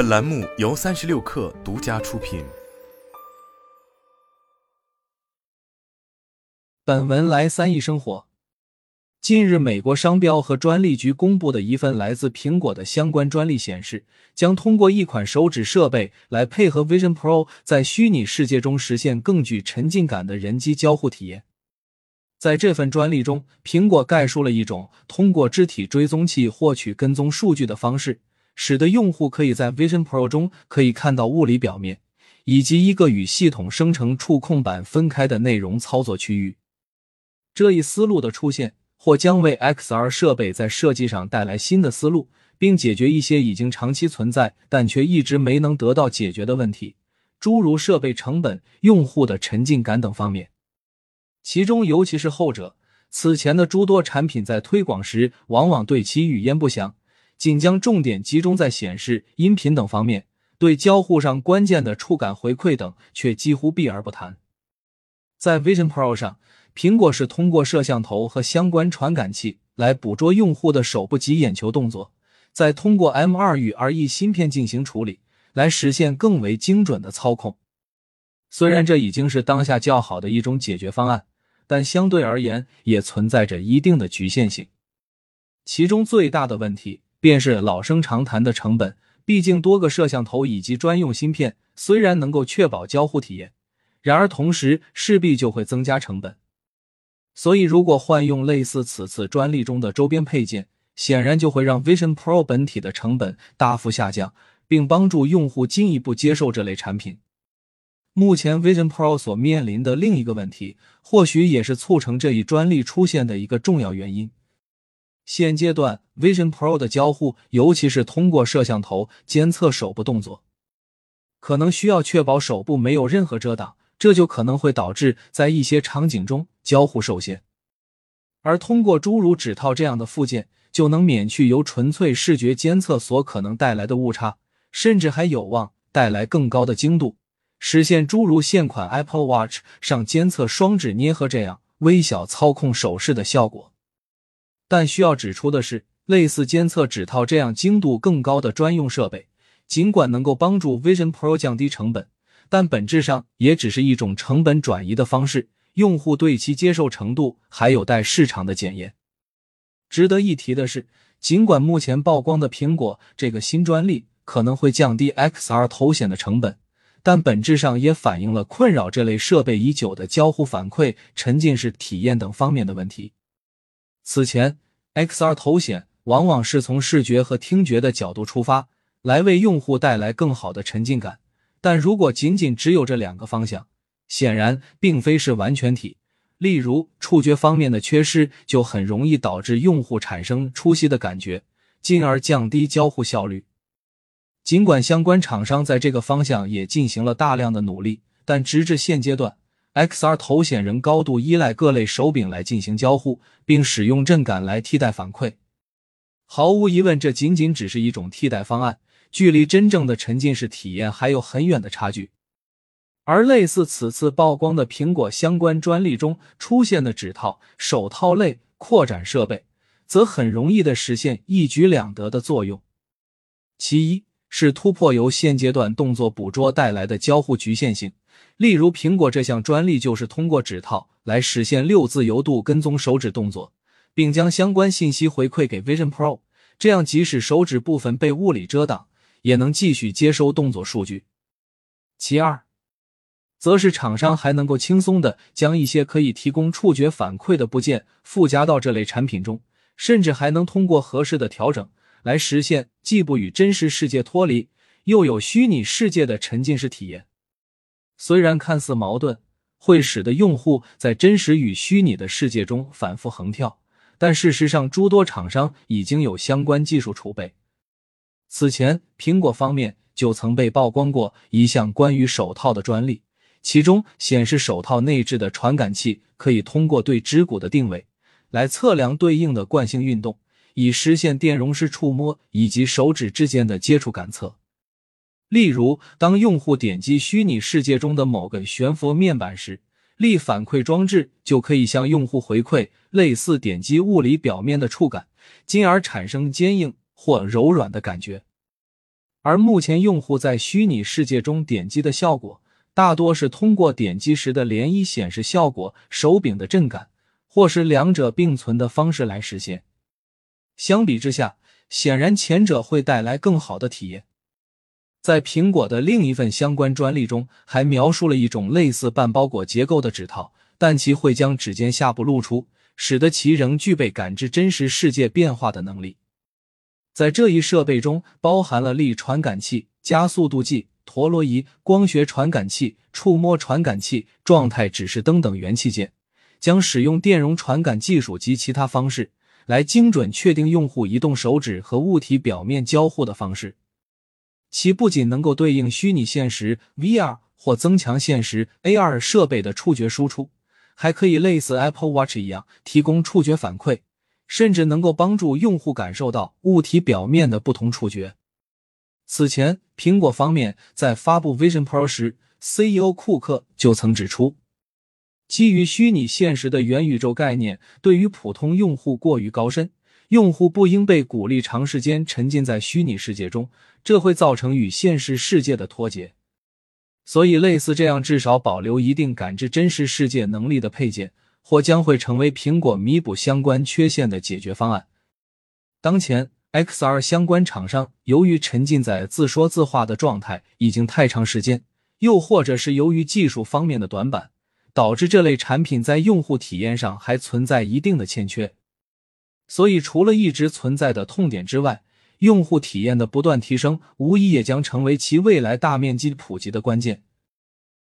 本栏目由三十六氪独家出品。本文来三亿生活。近日，美国商标和专利局公布的一份来自苹果的相关专利显示，将通过一款手指设备来配合 Vision Pro，在虚拟世界中实现更具沉浸感的人机交互体验。在这份专利中，苹果概述了一种通过肢体追踪器获取跟踪数据的方式，使得用户可以在 Vision Pro 中可以看到物理表面，以及一个与系统生成触控板分开的内容操作区域。这一思路的出现，或将为 XR 设备在设计上带来新的思路，并解决一些已经长期存在但却一直没能得到解决的问题，诸如设备成本、用户的沉浸感等方面。其中，尤其是后者，此前的诸多产品在推广时，往往对其语焉不详，仅将重点集中在显示、音频等方面，对交互上关键的触感回馈等却几乎避而不谈。在 Vision Pro 上，苹果是通过摄像头和相关传感器来捕捉用户的手部及眼球动作，再通过 M2 与 RE 芯片进行处理，来实现更为精准的操控。虽然这已经是当下较好的一种解决方案。但相对而言，也存在着一定的局限性。其中最大的问题便是老生常谈的成本。毕竟，多个摄像头以及专用芯片虽然能够确保交互体验，然而同时势必就会增加成本。所以，如果换用类似此次专利中的周边配件，显然就会让 Vision Pro 本体的成本大幅下降，并帮助用户进一步接受这类产品。目前 Vision Pro 所面临的另一个问题，或许也是促成这一专利出现的一个重要原因。现阶段 Vision Pro 的交互，尤其是通过摄像头监测手部动作，可能需要确保手部没有任何遮挡，这就可能会导致在一些场景中交互受限。而通过诸如指套这样的附件，就能免去由纯粹视觉监测所可能带来的误差，甚至还有望带来更高的精度。实现诸如现款 Apple Watch 上监测双指捏合这样微小操控手势的效果，但需要指出的是，类似监测指套这样精度更高的专用设备，尽管能够帮助 Vision Pro 降低成本，但本质上也只是一种成本转移的方式，用户对其接受程度还有待市场的检验。值得一提的是，尽管目前曝光的苹果这个新专利可能会降低 XR 头显的成本。但本质上也反映了困扰这类设备已久的交互反馈、沉浸式体验等方面的问题。此前，XR 头显往往是从视觉和听觉的角度出发，来为用户带来更好的沉浸感。但如果仅仅只有这两个方向，显然并非是完全体。例如，触觉方面的缺失就很容易导致用户产生出戏的感觉，进而降低交互效率。尽管相关厂商在这个方向也进行了大量的努力，但直至现阶段，XR 头显仍高度依赖各类手柄来进行交互，并使用震感来替代反馈。毫无疑问，这仅仅只是一种替代方案，距离真正的沉浸式体验还有很远的差距。而类似此次曝光的苹果相关专利中出现的指套、手套类扩展设备，则很容易的实现一举两得的作用。其一。是突破由现阶段动作捕捉带来的交互局限性，例如苹果这项专利就是通过指套来实现六自由度跟踪手指动作，并将相关信息回馈给 Vision Pro，这样即使手指部分被物理遮挡，也能继续接收动作数据。其二，则是厂商还能够轻松的将一些可以提供触觉反馈的部件附加到这类产品中，甚至还能通过合适的调整。来实现既不与真实世界脱离，又有虚拟世界的沉浸式体验。虽然看似矛盾，会使得用户在真实与虚拟的世界中反复横跳，但事实上，诸多厂商已经有相关技术储备。此前，苹果方面就曾被曝光过一项关于手套的专利，其中显示手套内置的传感器可以通过对指骨的定位，来测量对应的惯性运动。以实现电容式触摸以及手指之间的接触感测。例如，当用户点击虚拟世界中的某个悬浮面板时，力反馈装置就可以向用户回馈类似点击物理表面的触感，进而产生坚硬或柔软的感觉。而目前用户在虚拟世界中点击的效果，大多是通过点击时的涟漪显示效果、手柄的震感，或是两者并存的方式来实现。相比之下，显然前者会带来更好的体验。在苹果的另一份相关专利中，还描述了一种类似半包裹结构的指套，但其会将指尖下部露出，使得其仍具备感知真实世界变化的能力。在这一设备中，包含了力传感器、加速度计、陀螺仪、光学传感器、触摸传感器、状态指示灯等元器件，将使用电容传感技术及其他方式来精准确定用户移动手指和物体表面交互的方式。其不仅能够对应虚拟现实 （VR） 或增强现实 （AR） 设备的触觉输出，还可以类似 Apple Watch 一样提供触觉反馈。甚至能够帮助用户感受到物体表面的不同触觉。此前，苹果方面在发布 Vision Pro 时，CEO 库克就曾指出，基于虚拟现实的元宇宙概念对于普通用户过于高深，用户不应被鼓励长时间沉浸在虚拟世界中，这会造成与现实世界的脱节。所以，类似这样至少保留一定感知真实世界能力的配件。或将会成为苹果弥补相关缺陷的解决方案。当前，XR 相关厂商由于沉浸在自说自话的状态已经太长时间，又或者是由于技术方面的短板，导致这类产品在用户体验上还存在一定的欠缺。所以，除了一直存在的痛点之外，用户体验的不断提升，无疑也将成为其未来大面积普及的关键。